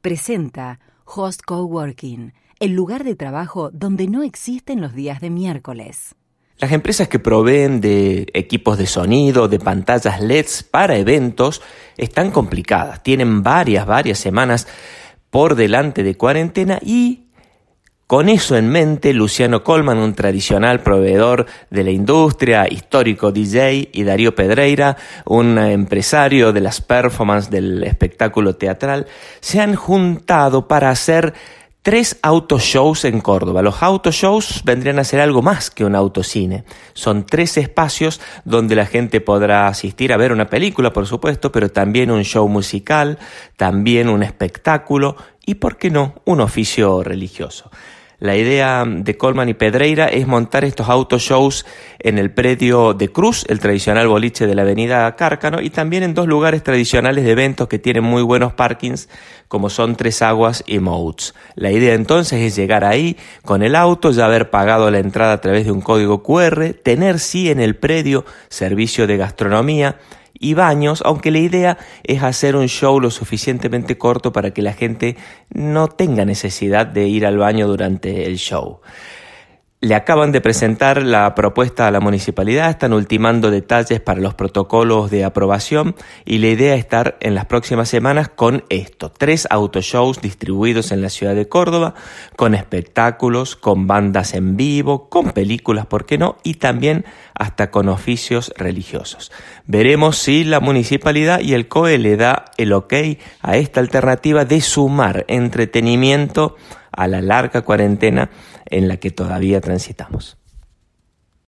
presenta Host Coworking, el lugar de trabajo donde no existen los días de miércoles. Las empresas que proveen de equipos de sonido, de pantallas LEDs para eventos, están complicadas. Tienen varias, varias semanas por delante de cuarentena y con eso en mente, Luciano Colman, un tradicional proveedor de la industria, histórico DJ, y Darío Pedreira, un empresario de las performances del espectáculo teatral, se han juntado para hacer tres autoshows en Córdoba. Los autoshows vendrían a ser algo más que un autocine. Son tres espacios donde la gente podrá asistir a ver una película, por supuesto, pero también un show musical, también un espectáculo y, por qué no, un oficio religioso. La idea de Colman y Pedreira es montar estos autoshows en el predio de Cruz, el tradicional boliche de la avenida Cárcano, y también en dos lugares tradicionales de eventos que tienen muy buenos parkings, como son Tres Aguas y Moats. La idea entonces es llegar ahí con el auto, ya haber pagado la entrada a través de un código QR, tener sí en el predio servicio de gastronomía, y baños, aunque la idea es hacer un show lo suficientemente corto para que la gente no tenga necesidad de ir al baño durante el show. Le acaban de presentar la propuesta a la municipalidad, están ultimando detalles para los protocolos de aprobación y la idea es estar en las próximas semanas con esto, tres autoshows distribuidos en la ciudad de Córdoba, con espectáculos, con bandas en vivo, con películas, ¿por qué no? Y también hasta con oficios religiosos. Veremos si la municipalidad y el COE le da el ok a esta alternativa de sumar entretenimiento a la larga cuarentena en la que todavía transitamos.